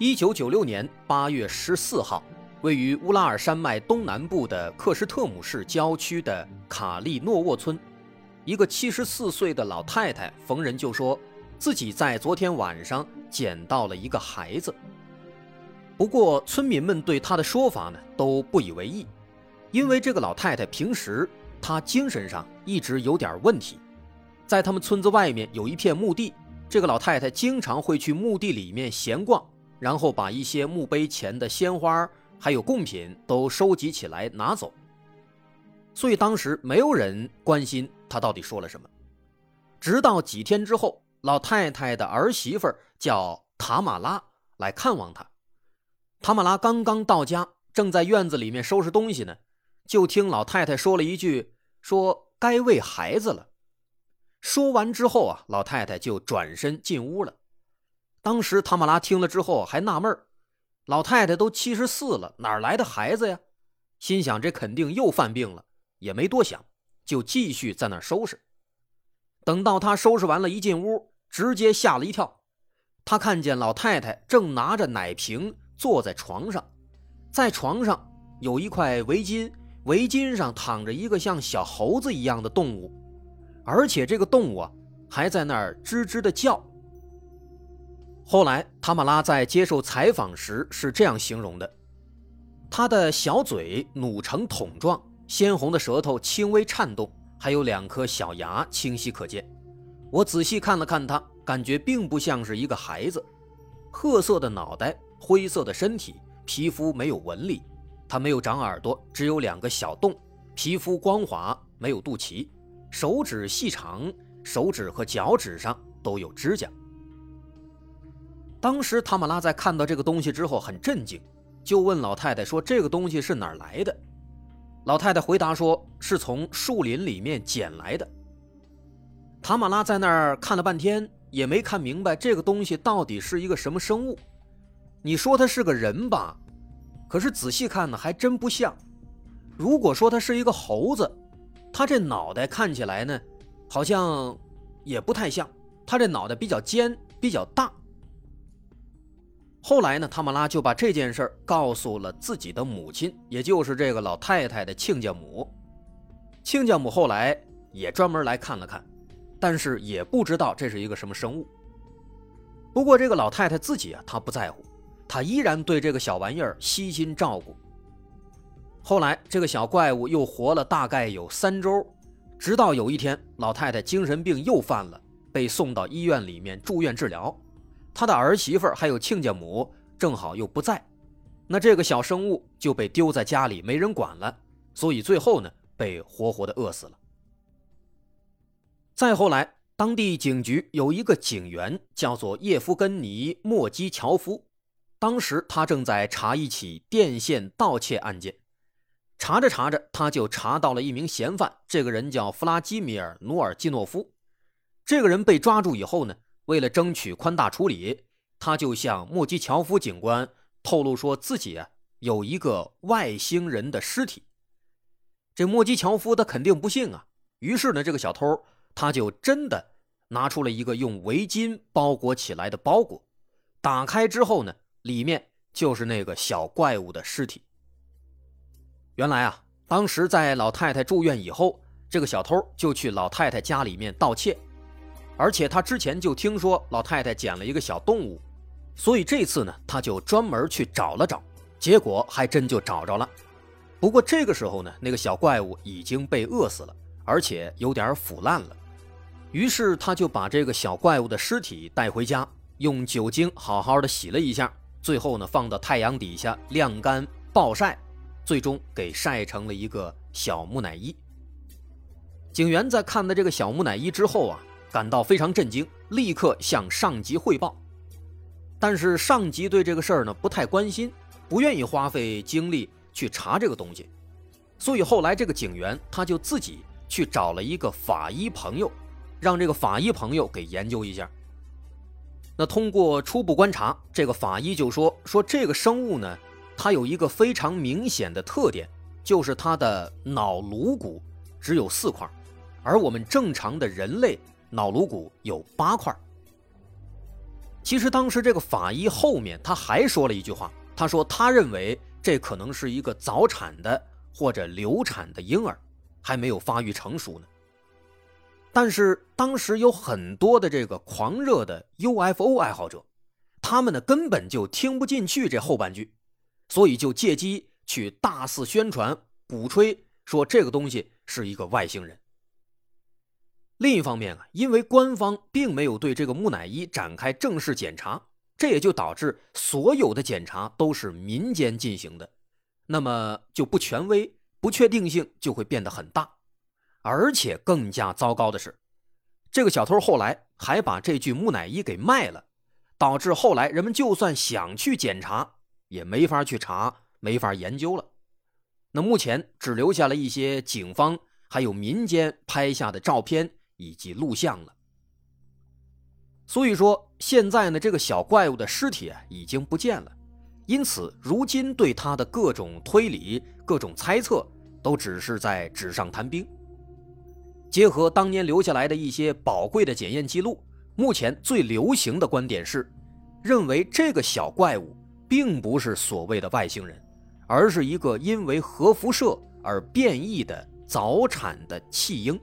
一九九六年八月十四号，位于乌拉尔山脉东南部的克什特姆市郊区的卡利诺沃村，一个七十四岁的老太太逢人就说，自己在昨天晚上捡到了一个孩子。不过，村民们对她的说法呢都不以为意，因为这个老太太平时她精神上一直有点问题，在他们村子外面有一片墓地，这个老太太经常会去墓地里面闲逛。然后把一些墓碑前的鲜花还有贡品都收集起来拿走。所以当时没有人关心他到底说了什么。直到几天之后，老太太的儿媳妇叫塔玛拉来看望他。塔玛拉刚刚到家，正在院子里面收拾东西呢，就听老太太说了一句：“说该喂孩子了。”说完之后啊，老太太就转身进屋了。当时塔玛拉听了之后还纳闷老太太都七十四了，哪来的孩子呀？心想这肯定又犯病了，也没多想，就继续在那儿收拾。等到他收拾完了，一进屋，直接吓了一跳。他看见老太太正拿着奶瓶坐在床上，在床上有一块围巾，围巾上躺着一个像小猴子一样的动物，而且这个动物啊还在那儿吱吱的叫。后来，塔马拉在接受采访时是这样形容的：他的小嘴努成桶状，鲜红的舌头轻微颤动，还有两颗小牙清晰可见。我仔细看了看他，感觉并不像是一个孩子。褐色的脑袋，灰色的身体，皮肤没有纹理，他没有长耳朵，只有两个小洞，皮肤光滑，没有肚脐，手指细长，手指和脚趾上都有指甲。当时塔马拉在看到这个东西之后很震惊，就问老太太说：“这个东西是哪儿来的？”老太太回答说：“是从树林里面捡来的。”塔马拉在那儿看了半天，也没看明白这个东西到底是一个什么生物。你说它是个人吧，可是仔细看呢，还真不像。如果说它是一个猴子，它这脑袋看起来呢，好像也不太像。它这脑袋比较尖，比较大。后来呢，塔玛拉就把这件事告诉了自己的母亲，也就是这个老太太的亲家母。亲家母后来也专门来看了看，但是也不知道这是一个什么生物。不过这个老太太自己啊，她不在乎，她依然对这个小玩意儿悉心照顾。后来这个小怪物又活了大概有三周，直到有一天，老太太精神病又犯了，被送到医院里面住院治疗。他的儿媳妇还有亲家母正好又不在，那这个小生物就被丢在家里没人管了，所以最后呢被活活的饿死了。再后来，当地警局有一个警员叫做叶夫根尼·莫基乔夫，当时他正在查一起电线盗窃案件，查着查着他就查到了一名嫌犯，这个人叫弗拉基米尔·努尔基诺夫，这个人被抓住以后呢。为了争取宽大处理，他就向莫基乔夫警官透露说自己啊有一个外星人的尸体。这莫基乔夫他肯定不信啊，于是呢，这个小偷他就真的拿出了一个用围巾包裹起来的包裹，打开之后呢，里面就是那个小怪物的尸体。原来啊，当时在老太太住院以后，这个小偷就去老太太家里面盗窃。而且他之前就听说老太太捡了一个小动物，所以这次呢，他就专门去找了找，结果还真就找着了。不过这个时候呢，那个小怪物已经被饿死了，而且有点腐烂了。于是他就把这个小怪物的尸体带回家，用酒精好好的洗了一下，最后呢放到太阳底下晾干暴晒，最终给晒成了一个小木乃伊。警员在看到这个小木乃伊之后啊。感到非常震惊，立刻向上级汇报。但是上级对这个事儿呢不太关心，不愿意花费精力去查这个东西，所以后来这个警员他就自己去找了一个法医朋友，让这个法医朋友给研究一下。那通过初步观察，这个法医就说说这个生物呢，它有一个非常明显的特点，就是它的脑颅骨只有四块，而我们正常的人类脑颅骨有八块。其实当时这个法医后面他还说了一句话，他说他认为这可能是一个早产的或者流产的婴儿，还没有发育成熟呢。但是当时有很多的这个狂热的 UFO 爱好者，他们呢根本就听不进去这后半句，所以就借机去大肆宣传、鼓吹，说这个东西是一个外星人。另一方面啊，因为官方并没有对这个木乃伊展开正式检查，这也就导致所有的检查都是民间进行的，那么就不权威，不确定性就会变得很大。而且更加糟糕的是，这个小偷后来还把这具木乃伊给卖了，导致后来人们就算想去检查，也没法去查，没法研究了。那目前只留下了一些警方还有民间拍下的照片以及录像了。所以说，现在呢，这个小怪物的尸体已经不见了，因此如今对他的各种推理、各种猜测，都只是在纸上谈兵。结合当年留下来的一些宝贵的检验记录，目前最流行的观点是，认为这个小怪物并不是所谓的外星人，而是一个因为核辐射而变异的早产的弃婴。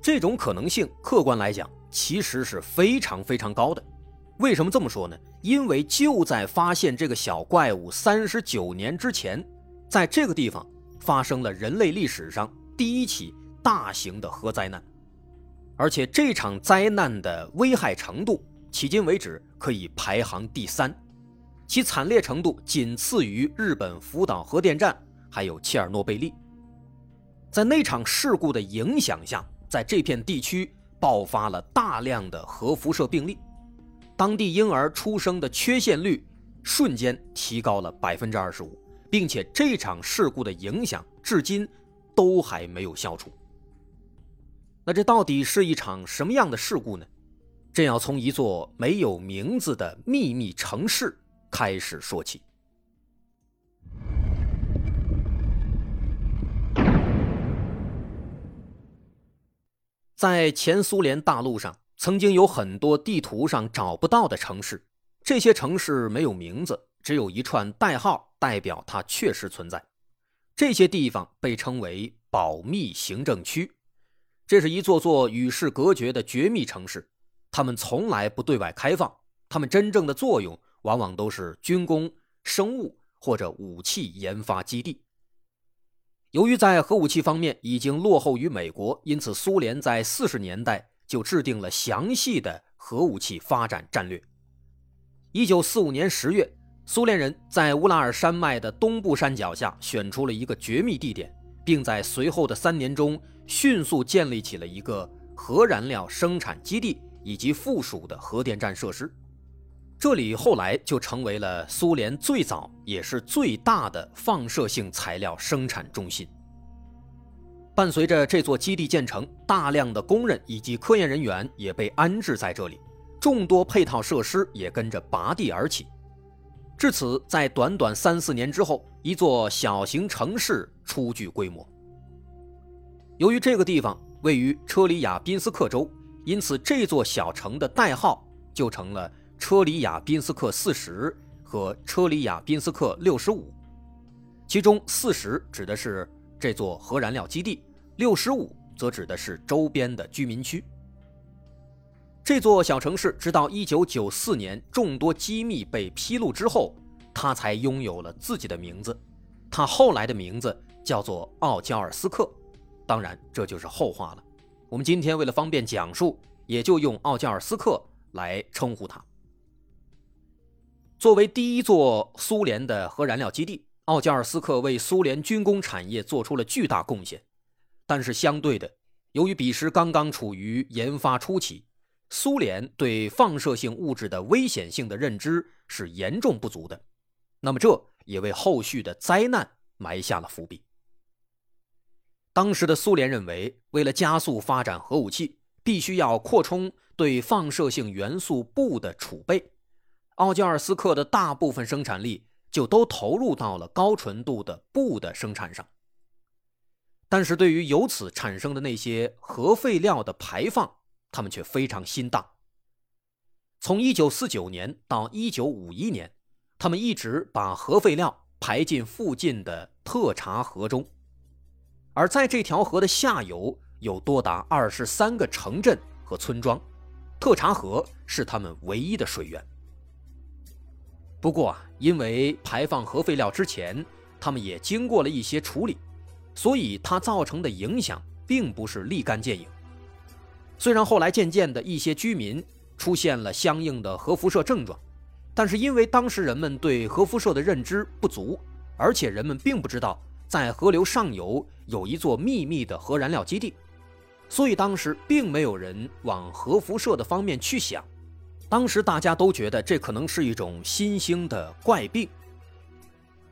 这种可能性，客观来讲，其实是非常非常高的。为什么这么说呢？因为就在发现这个小怪物三十九年之前，在这个地方发生了人类历史上第一起。大型的核灾难，而且这场灾难的危害程度，迄今为止可以排行第三，其惨烈程度仅次于日本福岛核电站，还有切尔诺贝利。在那场事故的影响下，在这片地区爆发了大量的核辐射病例，当地婴儿出生的缺陷率瞬间提高了百分之二十五，并且这场事故的影响至今都还没有消除。那这到底是一场什么样的事故呢？正要从一座没有名字的秘密城市开始说起。在前苏联大陆上，曾经有很多地图上找不到的城市，这些城市没有名字，只有一串代号代表它确实存在。这些地方被称为保密行政区。这是一座座与世隔绝的绝密城市，他们从来不对外开放。他们真正的作用往往都是军工、生物或者武器研发基地。由于在核武器方面已经落后于美国，因此苏联在四十年代就制定了详细的核武器发展战略。一九四五年十月，苏联人在乌拉尔山脉的东部山脚下选出了一个绝密地点，并在随后的三年中。迅速建立起了一个核燃料生产基地以及附属的核电站设施，这里后来就成为了苏联最早也是最大的放射性材料生产中心。伴随着这座基地建成，大量的工人以及科研人员也被安置在这里，众多配套设施也跟着拔地而起。至此，在短短三四年之后，一座小型城市初具规模。由于这个地方位于车里亚宾斯克州，因此这座小城的代号就成了车里亚宾斯克四十和车里亚宾斯克六十五。其中四十指的是这座核燃料基地，六十五则指的是周边的居民区。这座小城市直到一九九四年众多机密被披露之后，它才拥有了自己的名字。它后来的名字叫做奥焦尔斯克。当然，这就是后话了。我们今天为了方便讲述，也就用奥加尔斯克来称呼它。作为第一座苏联的核燃料基地，奥加尔斯克为苏联军工产业做出了巨大贡献。但是相对的，由于彼时刚刚处于研发初期，苏联对放射性物质的危险性的认知是严重不足的，那么这也为后续的灾难埋下了伏笔。当时的苏联认为，为了加速发展核武器，必须要扩充对放射性元素钚的储备，奥加尔斯克的大部分生产力就都投入到了高纯度的布的生产上。但是对于由此产生的那些核废料的排放，他们却非常心大。从1949年到1951年，他们一直把核废料排进附近的特查河中。而在这条河的下游有多达二十三个城镇和村庄，特查河是他们唯一的水源。不过啊，因为排放核废料之前，他们也经过了一些处理，所以它造成的影响并不是立竿见影。虽然后来渐渐的一些居民出现了相应的核辐射症状，但是因为当时人们对核辐射的认知不足，而且人们并不知道。在河流上游有一座秘密的核燃料基地，所以当时并没有人往核辐射的方面去想。当时大家都觉得这可能是一种新兴的怪病。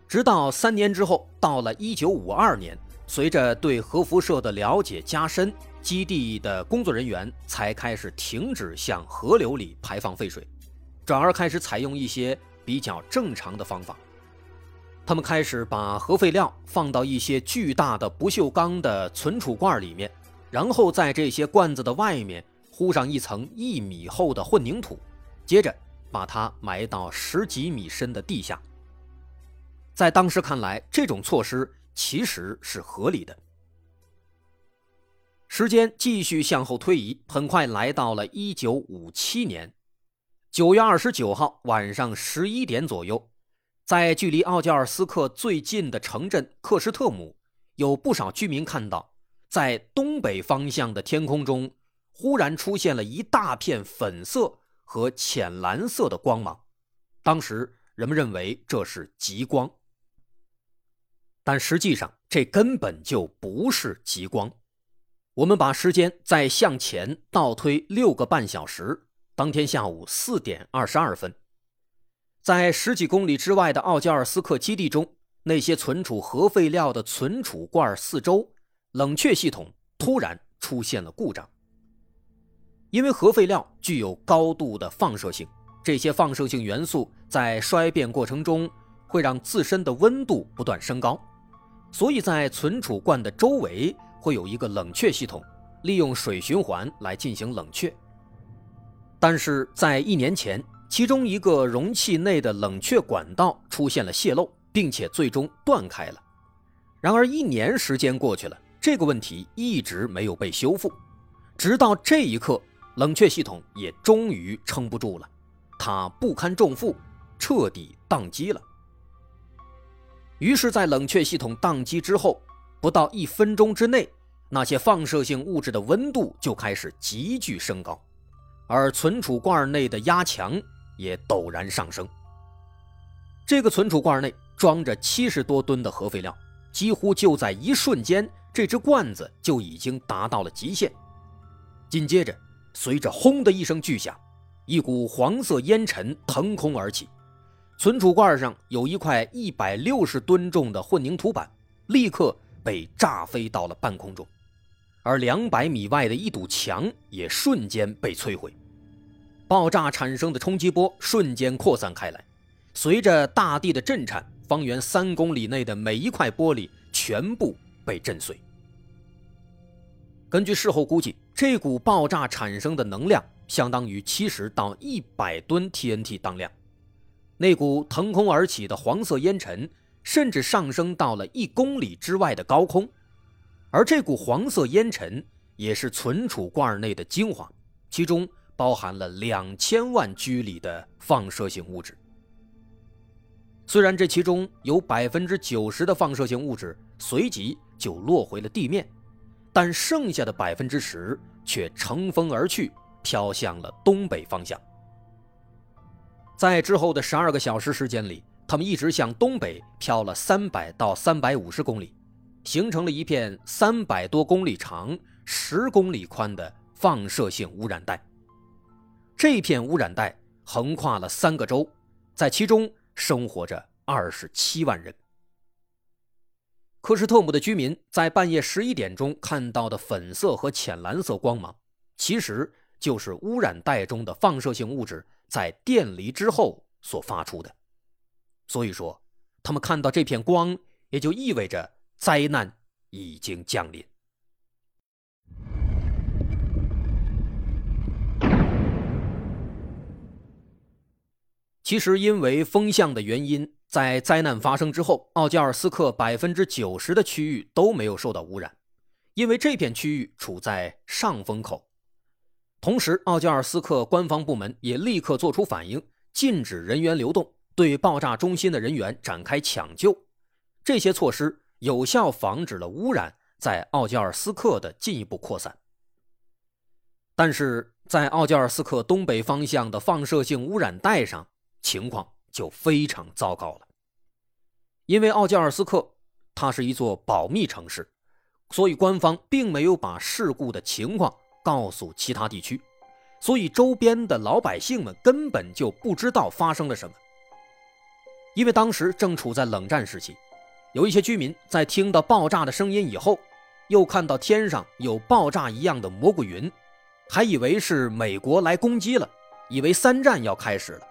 直到三年之后，到了1952年，随着对核辐射的了解加深，基地的工作人员才开始停止向河流里排放废水，转而开始采用一些比较正常的方法。他们开始把核废料放到一些巨大的不锈钢的存储罐里面，然后在这些罐子的外面糊上一层一米厚的混凝土，接着把它埋到十几米深的地下。在当时看来，这种措施其实是合理的。时间继续向后推移，很快来到了一九五七年九月二十九号晚上十一点左右。在距离奥加尔斯克最近的城镇克什特姆，有不少居民看到，在东北方向的天空中，忽然出现了一大片粉色和浅蓝色的光芒。当时人们认为这是极光，但实际上这根本就不是极光。我们把时间再向前倒推六个半小时，当天下午四点二十二分。在十几公里之外的奥加尔斯克基地中，那些存储核废料的存储罐四周，冷却系统突然出现了故障。因为核废料具有高度的放射性，这些放射性元素在衰变过程中会让自身的温度不断升高，所以在存储罐的周围会有一个冷却系统，利用水循环来进行冷却。但是在一年前。其中一个容器内的冷却管道出现了泄漏，并且最终断开了。然而，一年时间过去了，这个问题一直没有被修复。直到这一刻，冷却系统也终于撑不住了，它不堪重负，彻底宕机了。于是，在冷却系统宕机之后，不到一分钟之内，那些放射性物质的温度就开始急剧升高，而存储罐内的压强。也陡然上升。这个存储罐内装着七十多吨的核废料，几乎就在一瞬间，这只罐子就已经达到了极限。紧接着，随着“轰”的一声巨响，一股黄色烟尘腾空而起，存储罐上有一块一百六十吨重的混凝土板，立刻被炸飞到了半空中，而两百米外的一堵墙也瞬间被摧毁。爆炸产生的冲击波瞬间扩散开来，随着大地的震颤，方圆三公里内的每一块玻璃全部被震碎。根据事后估计，这股爆炸产生的能量相当于七十到一百吨 TNT 当量。那股腾空而起的黄色烟尘甚至上升到了一公里之外的高空，而这股黄色烟尘也是存储罐内的精华，其中。包含了两千万居里的放射性物质。虽然这其中有百分之九十的放射性物质随即就落回了地面，但剩下的百分之十却乘风而去，飘向了东北方向。在之后的十二个小时时间里，他们一直向东北飘了三百到三百五十公里，形成了一片三百多公里长、十公里宽的放射性污染带。这片污染带横跨了三个州，在其中生活着二十七万人。科什特姆的居民在半夜十一点钟看到的粉色和浅蓝色光芒，其实就是污染带中的放射性物质在电离之后所发出的。所以说，他们看到这片光，也就意味着灾难已经降临。其实，因为风向的原因。在灾难发生之后，奥加尔斯克百分之九十的区域都没有受到污染，因为这片区域处在上风口。同时，奥加尔斯克官方部门也立刻做出反应，禁止人员流动，对爆炸中心的人员展开抢救。这些措施有效防止了污染在奥加尔斯克的进一步扩散。但是在奥加尔斯克东北方向的放射性污染带上，情况。就非常糟糕了，因为奥加尔斯克它是一座保密城市，所以官方并没有把事故的情况告诉其他地区，所以周边的老百姓们根本就不知道发生了什么。因为当时正处在冷战时期，有一些居民在听到爆炸的声音以后，又看到天上有爆炸一样的蘑菇云，还以为是美国来攻击了，以为三战要开始了。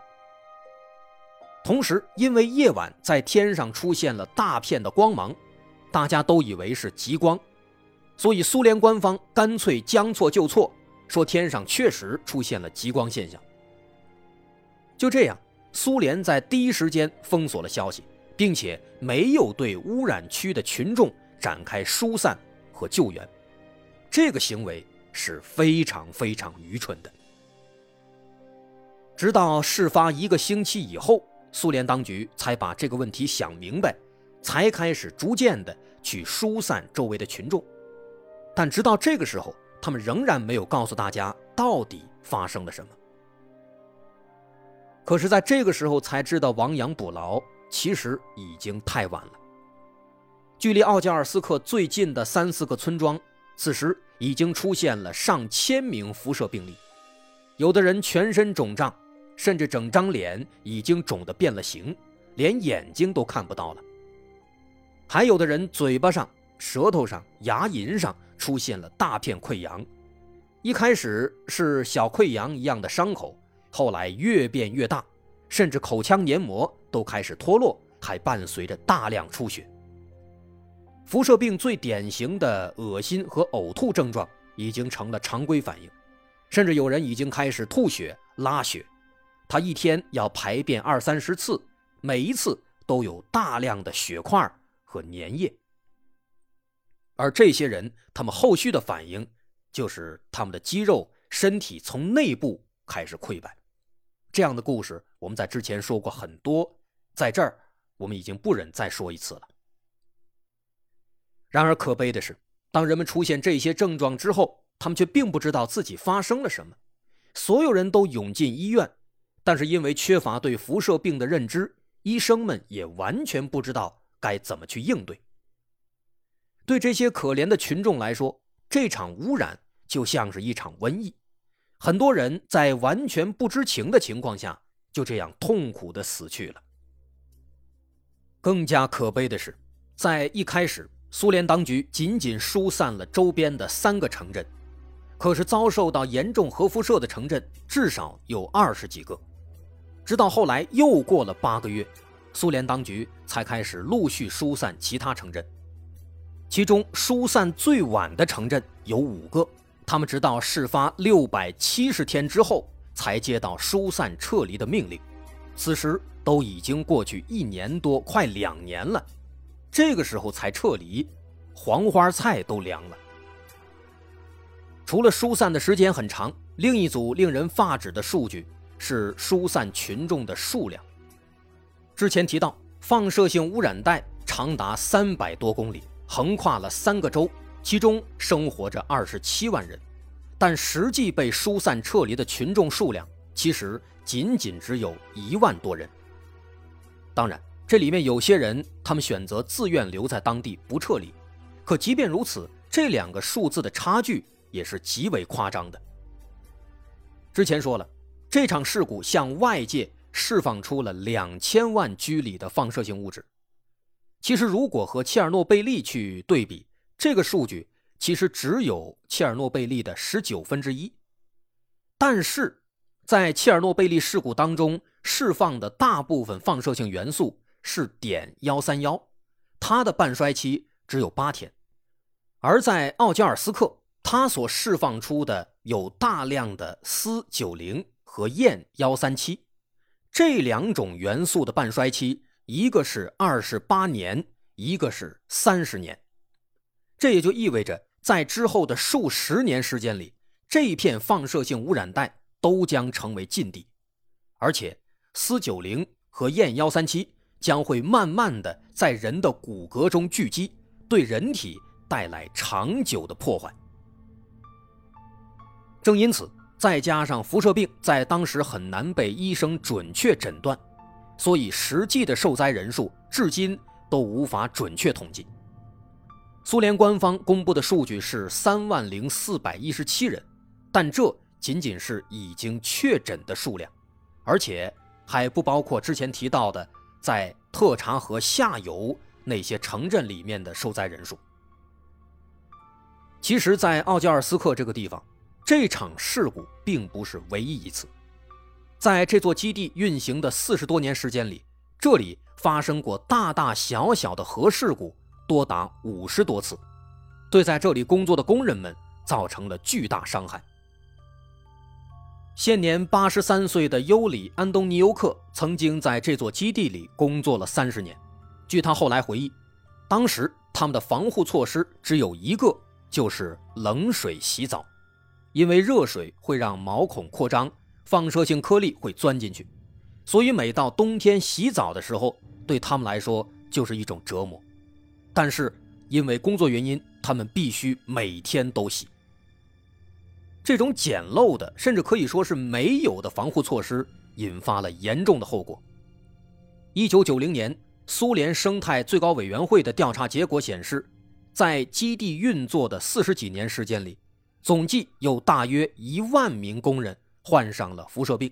同时，因为夜晚在天上出现了大片的光芒，大家都以为是极光，所以苏联官方干脆将错就错，说天上确实出现了极光现象。就这样，苏联在第一时间封锁了消息，并且没有对污染区的群众展开疏散和救援，这个行为是非常非常愚蠢的。直到事发一个星期以后。苏联当局才把这个问题想明白，才开始逐渐的去疏散周围的群众。但直到这个时候，他们仍然没有告诉大家到底发生了什么。可是，在这个时候才知道亡羊补牢，其实已经太晚了。距离奥加尔斯克最近的三四个村庄，此时已经出现了上千名辐射病例，有的人全身肿胀。甚至整张脸已经肿得变了形，连眼睛都看不到了。还有的人嘴巴上、舌头上、牙龈上出现了大片溃疡，一开始是小溃疡一样的伤口，后来越变越大，甚至口腔黏膜都开始脱落，还伴随着大量出血。辐射病最典型的恶心和呕吐症状已经成了常规反应，甚至有人已经开始吐血、拉血。他一天要排便二三十次，每一次都有大量的血块和粘液。而这些人，他们后续的反应就是他们的肌肉、身体从内部开始溃败。这样的故事我们在之前说过很多，在这儿我们已经不忍再说一次了。然而可悲的是，当人们出现这些症状之后，他们却并不知道自己发生了什么，所有人都涌进医院。但是因为缺乏对辐射病的认知，医生们也完全不知道该怎么去应对。对这些可怜的群众来说，这场污染就像是一场瘟疫，很多人在完全不知情的情况下就这样痛苦的死去了。更加可悲的是，在一开始，苏联当局仅仅疏散了周边的三个城镇，可是遭受到严重核辐射的城镇至少有二十几个。直到后来又过了八个月，苏联当局才开始陆续疏散其他城镇。其中疏散最晚的城镇有五个，他们直到事发六百七十天之后才接到疏散撤离的命令。此时都已经过去一年多，快两年了，这个时候才撤离，黄花菜都凉了。除了疏散的时间很长，另一组令人发指的数据。是疏散群众的数量。之前提到，放射性污染带长达三百多公里，横跨了三个州，其中生活着二十七万人，但实际被疏散撤离的群众数量其实仅仅只有一万多人。当然，这里面有些人他们选择自愿留在当地不撤离，可即便如此，这两个数字的差距也是极为夸张的。之前说了。这场事故向外界释放出了两千万居里的放射性物质。其实，如果和切尔诺贝利去对比，这个数据其实只有切尔诺贝利的十九分之一。但是，在切尔诺贝利事故当中释放的大部分放射性元素是碘幺三幺，它的半衰期只有八天；而在奥加尔斯克，它所释放出的有大量的铯九零和氙幺三七，这两种元素的半衰期。一个是二十八年，一个是三十年，这也就意味着，在之后的数十年时间里，这片放射性污染带都将成为禁地，而且铯九零和氙幺三七将会慢慢的在人的骨骼中聚集，对人体带来长久的破坏。正因此，再加上辐射病在当时很难被医生准确诊断。所以，实际的受灾人数至今都无法准确统计。苏联官方公布的数据是三万零四百一十七人，但这仅仅是已经确诊的数量，而且还不包括之前提到的在特查河下游那些城镇里面的受灾人数。其实，在奥加尔斯克这个地方，这场事故并不是唯一一次。在这座基地运行的四十多年时间里，这里发生过大大小小的核事故多达五十多次，对在这里工作的工人们造成了巨大伤害。现年八十三岁的尤里·安东尼尤克曾经在这座基地里工作了三十年。据他后来回忆，当时他们的防护措施只有一个，就是冷水洗澡，因为热水会让毛孔扩张。放射性颗粒会钻进去，所以每到冬天洗澡的时候，对他们来说就是一种折磨。但是因为工作原因，他们必须每天都洗。这种简陋的，甚至可以说是没有的防护措施，引发了严重的后果。一九九零年，苏联生态最高委员会的调查结果显示，在基地运作的四十几年时间里，总计有大约一万名工人。患上了辐射病，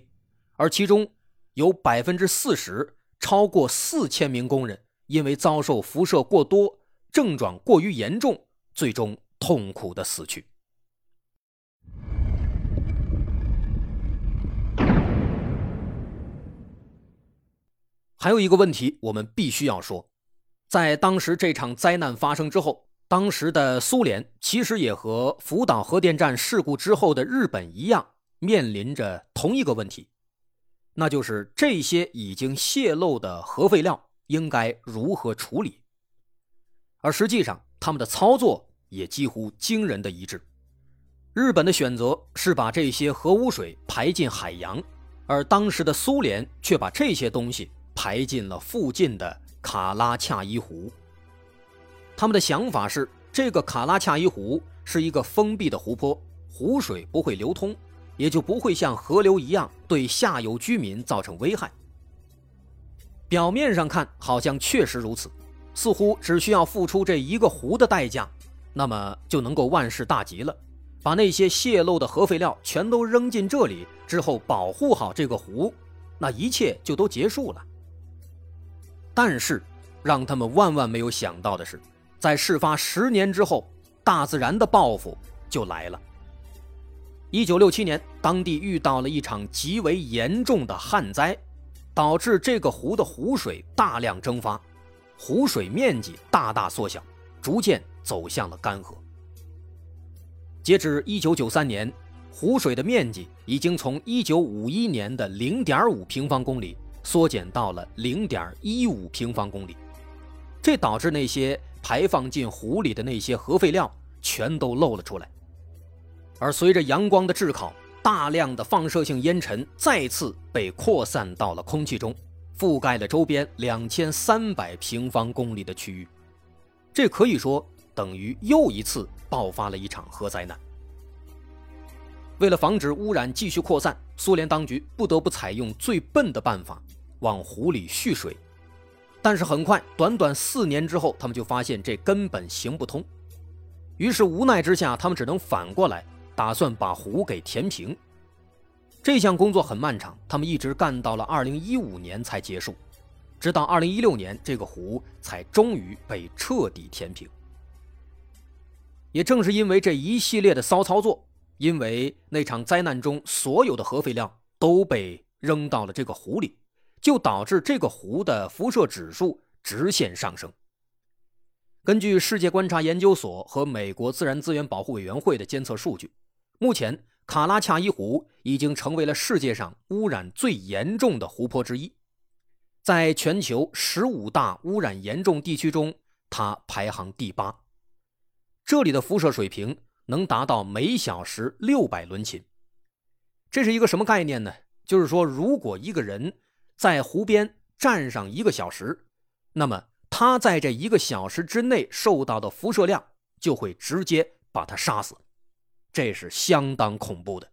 而其中有百分之四十，超过四千名工人因为遭受辐射过多，症状过于严重，最终痛苦的死去。还有一个问题，我们必须要说，在当时这场灾难发生之后，当时的苏联其实也和福岛核电站事故之后的日本一样。面临着同一个问题，那就是这些已经泄漏的核废料应该如何处理。而实际上，他们的操作也几乎惊人的一致。日本的选择是把这些核污水排进海洋，而当时的苏联却把这些东西排进了附近的卡拉恰伊湖。他们的想法是，这个卡拉恰伊湖是一个封闭的湖泊，湖水不会流通。也就不会像河流一样对下游居民造成危害。表面上看，好像确实如此，似乎只需要付出这一个湖的代价，那么就能够万事大吉了。把那些泄漏的核废料全都扔进这里之后，保护好这个湖，那一切就都结束了。但是，让他们万万没有想到的是，在事发十年之后，大自然的报复就来了。一九六七年，当地遇到了一场极为严重的旱灾，导致这个湖的湖水大量蒸发，湖水面积大大缩小，逐渐走向了干涸。截至一九九三年，湖水的面积已经从一九五一年的零点五平方公里缩减到了零点一五平方公里，这导致那些排放进湖里的那些核废料全都漏了出来。而随着阳光的炙烤，大量的放射性烟尘再次被扩散到了空气中，覆盖了周边两千三百平方公里的区域。这可以说等于又一次爆发了一场核灾难。为了防止污染继续扩散，苏联当局不得不采用最笨的办法，往湖里蓄水。但是很快，短短四年之后，他们就发现这根本行不通。于是无奈之下，他们只能反过来。打算把湖给填平，这项工作很漫长，他们一直干到了2015年才结束，直到2016年，这个湖才终于被彻底填平。也正是因为这一系列的骚操作，因为那场灾难中所有的核废料都被扔到了这个湖里，就导致这个湖的辐射指数直线上升。根据世界观察研究所和美国自然资源保护委员会的监测数据，目前卡拉恰伊湖已经成为了世界上污染最严重的湖泊之一，在全球十五大污染严重地区中，它排行第八。这里的辐射水平能达到每小时六百伦琴，这是一个什么概念呢？就是说，如果一个人在湖边站上一个小时，那么他在这一个小时之内受到的辐射量就会直接把他杀死，这是相当恐怖的。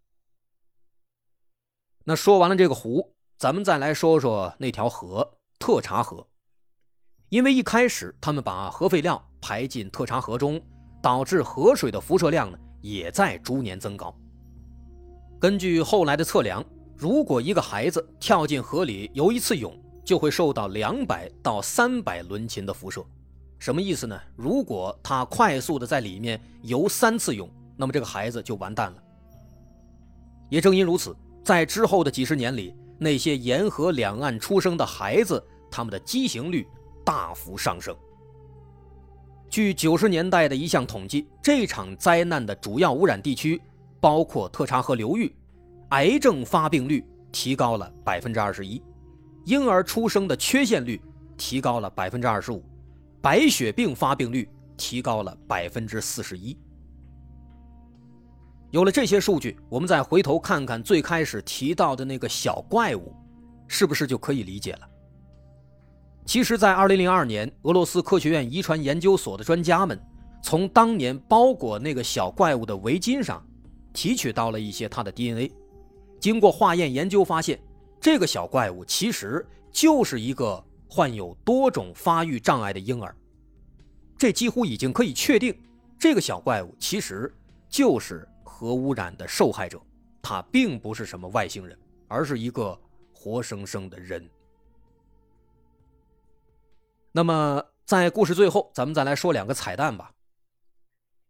那说完了这个湖，咱们再来说说那条河——特查河，因为一开始他们把核废料排进特查河中。导致河水的辐射量呢也在逐年增高。根据后来的测量，如果一个孩子跳进河里游一次泳，就会受到两百到三百伦琴的辐射。什么意思呢？如果他快速的在里面游三次泳，那么这个孩子就完蛋了。也正因如此，在之后的几十年里，那些沿河两岸出生的孩子，他们的畸形率大幅上升。据九十年代的一项统计，这场灾难的主要污染地区包括特查河流域，癌症发病率提高了百分之二十一，婴儿出生的缺陷率提高了百分之二十五，白血病发病率提高了百分之四十一。有了这些数据，我们再回头看看最开始提到的那个小怪物，是不是就可以理解了？其实，在2002年，俄罗斯科学院遗传研究所的专家们从当年包裹那个小怪物的围巾上提取到了一些它的 DNA。经过化验研究，发现这个小怪物其实就是一个患有多种发育障碍的婴儿。这几乎已经可以确定，这个小怪物其实就是核污染的受害者，他并不是什么外星人，而是一个活生生的人。那么，在故事最后，咱们再来说两个彩蛋吧。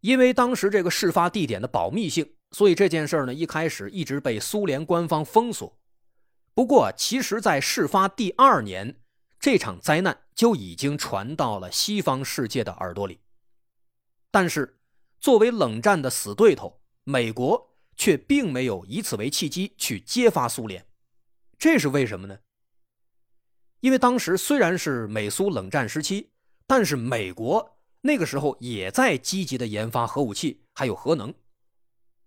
因为当时这个事发地点的保密性，所以这件事呢一开始一直被苏联官方封锁。不过，其实，在事发第二年，这场灾难就已经传到了西方世界的耳朵里。但是，作为冷战的死对头，美国却并没有以此为契机去揭发苏联。这是为什么呢？因为当时虽然是美苏冷战时期，但是美国那个时候也在积极的研发核武器，还有核能。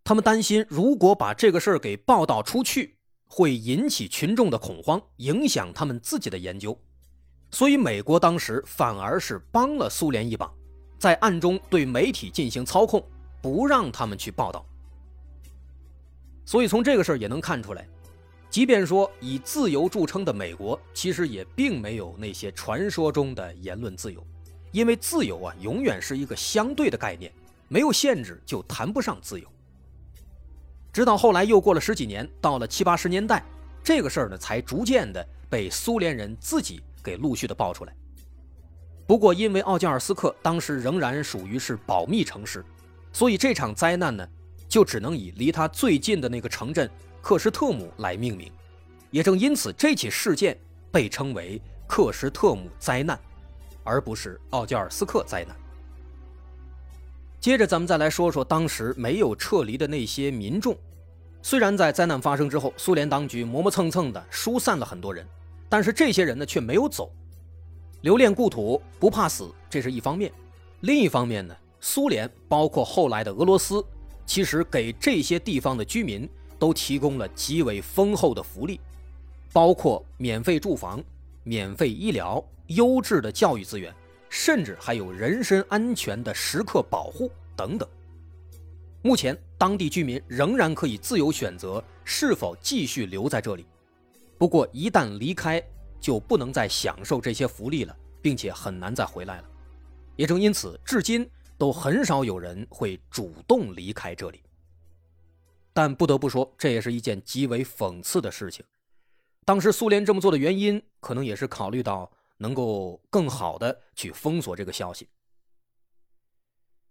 他们担心，如果把这个事儿给报道出去，会引起群众的恐慌，影响他们自己的研究。所以，美国当时反而是帮了苏联一把，在暗中对媒体进行操控，不让他们去报道。所以，从这个事儿也能看出来。即便说以自由著称的美国，其实也并没有那些传说中的言论自由，因为自由啊，永远是一个相对的概念，没有限制就谈不上自由。直到后来又过了十几年，到了七八十年代，这个事儿呢，才逐渐的被苏联人自己给陆续的爆出来。不过，因为奥加尔斯克当时仍然属于是保密城市，所以这场灾难呢，就只能以离他最近的那个城镇。克什特姆来命名，也正因此，这起事件被称为克什特姆灾难，而不是奥加尔斯克灾难。接着，咱们再来说说当时没有撤离的那些民众。虽然在灾难发生之后，苏联当局磨磨蹭蹭的疏散了很多人，但是这些人呢却没有走，留恋故土，不怕死，这是一方面；另一方面呢，苏联包括后来的俄罗斯，其实给这些地方的居民。都提供了极为丰厚的福利，包括免费住房、免费医疗、优质的教育资源，甚至还有人身安全的时刻保护等等。目前，当地居民仍然可以自由选择是否继续留在这里，不过一旦离开，就不能再享受这些福利了，并且很难再回来了。也正因此，至今都很少有人会主动离开这里。但不得不说，这也是一件极为讽刺的事情。当时苏联这么做的原因，可能也是考虑到能够更好的去封锁这个消息。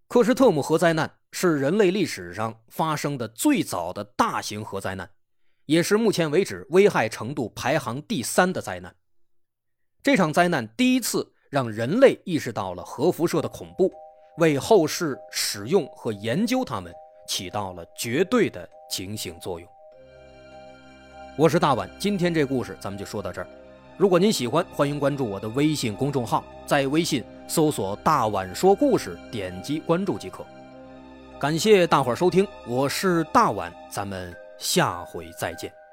克什特姆核灾难是人类历史上发生的最早的大型核灾难，也是目前为止危害程度排行第三的灾难。这场灾难第一次让人类意识到了核辐射的恐怖，为后世使用和研究它们起到了绝对的警醒作用。我是大碗，今天这故事咱们就说到这儿。如果您喜欢，欢迎关注我的微信公众号，在微信搜索“大碗说故事”，点击关注即可。感谢大伙儿收听，我是大碗，咱们下回再见。